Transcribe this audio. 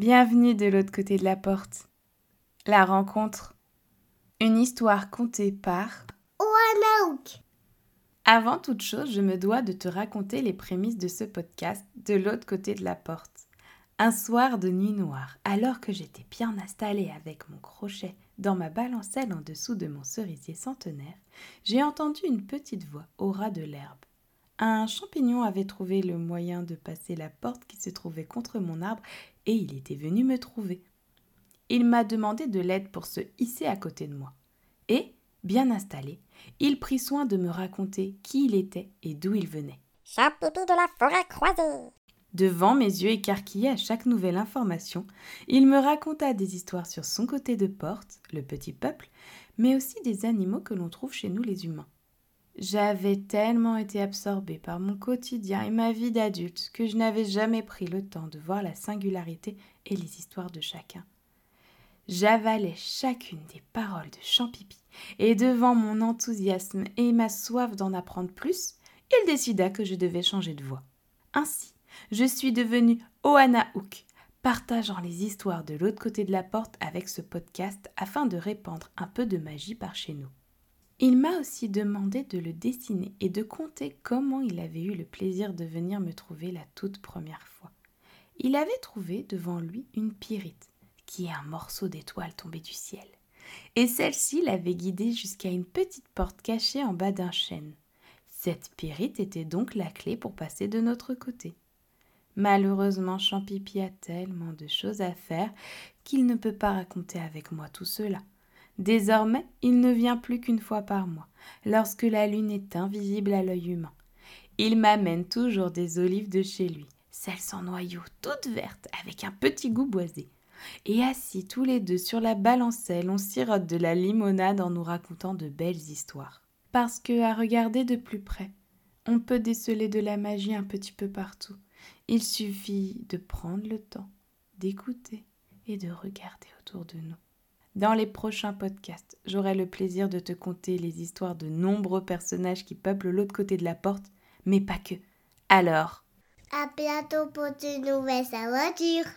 Bienvenue de l'autre côté de la porte. La rencontre. Une histoire contée par Oanaouk. Avant toute chose, je me dois de te raconter les prémices de ce podcast de l'autre côté de la porte. Un soir de nuit noire, alors que j'étais bien installée avec mon crochet dans ma balancelle en dessous de mon cerisier centenaire, j'ai entendu une petite voix au ras de l'herbe. Un champignon avait trouvé le moyen de passer la porte qui se trouvait contre mon arbre et il était venu me trouver. Il m'a demandé de l'aide pour se hisser à côté de moi. Et, bien installé, il prit soin de me raconter qui il était et d'où il venait. Champipi de la forêt croisée. Devant mes yeux écarquillés à chaque nouvelle information, il me raconta des histoires sur son côté de porte, le petit peuple, mais aussi des animaux que l'on trouve chez nous les humains. J'avais tellement été absorbée par mon quotidien et ma vie d'adulte que je n'avais jamais pris le temps de voir la singularité et les histoires de chacun. J'avalais chacune des paroles de Champipi, et devant mon enthousiasme et ma soif d'en apprendre plus, il décida que je devais changer de voix. Ainsi, je suis devenue Oana Hook, partageant les histoires de l'autre côté de la porte avec ce podcast afin de répandre un peu de magie par chez nous. Il m'a aussi demandé de le dessiner et de compter comment il avait eu le plaisir de venir me trouver la toute première fois. Il avait trouvé devant lui une pyrite, qui est un morceau d'étoile tombé du ciel, et celle-ci l'avait guidé jusqu'à une petite porte cachée en bas d'un chêne. Cette pyrite était donc la clé pour passer de notre côté. Malheureusement, Champipi a tellement de choses à faire qu'il ne peut pas raconter avec moi tout cela. Désormais, il ne vient plus qu'une fois par mois, lorsque la lune est invisible à l'œil humain. Il m'amène toujours des olives de chez lui, celles sans noyau, toutes vertes, avec un petit goût boisé. Et assis tous les deux sur la balancelle, on sirote de la limonade en nous racontant de belles histoires. Parce que, à regarder de plus près, on peut déceler de la magie un petit peu partout. Il suffit de prendre le temps, d'écouter et de regarder autour de nous. Dans les prochains podcasts, j'aurai le plaisir de te conter les histoires de nombreux personnages qui peuplent l'autre côté de la porte, mais pas que. Alors. À bientôt pour de nouvelles aventures.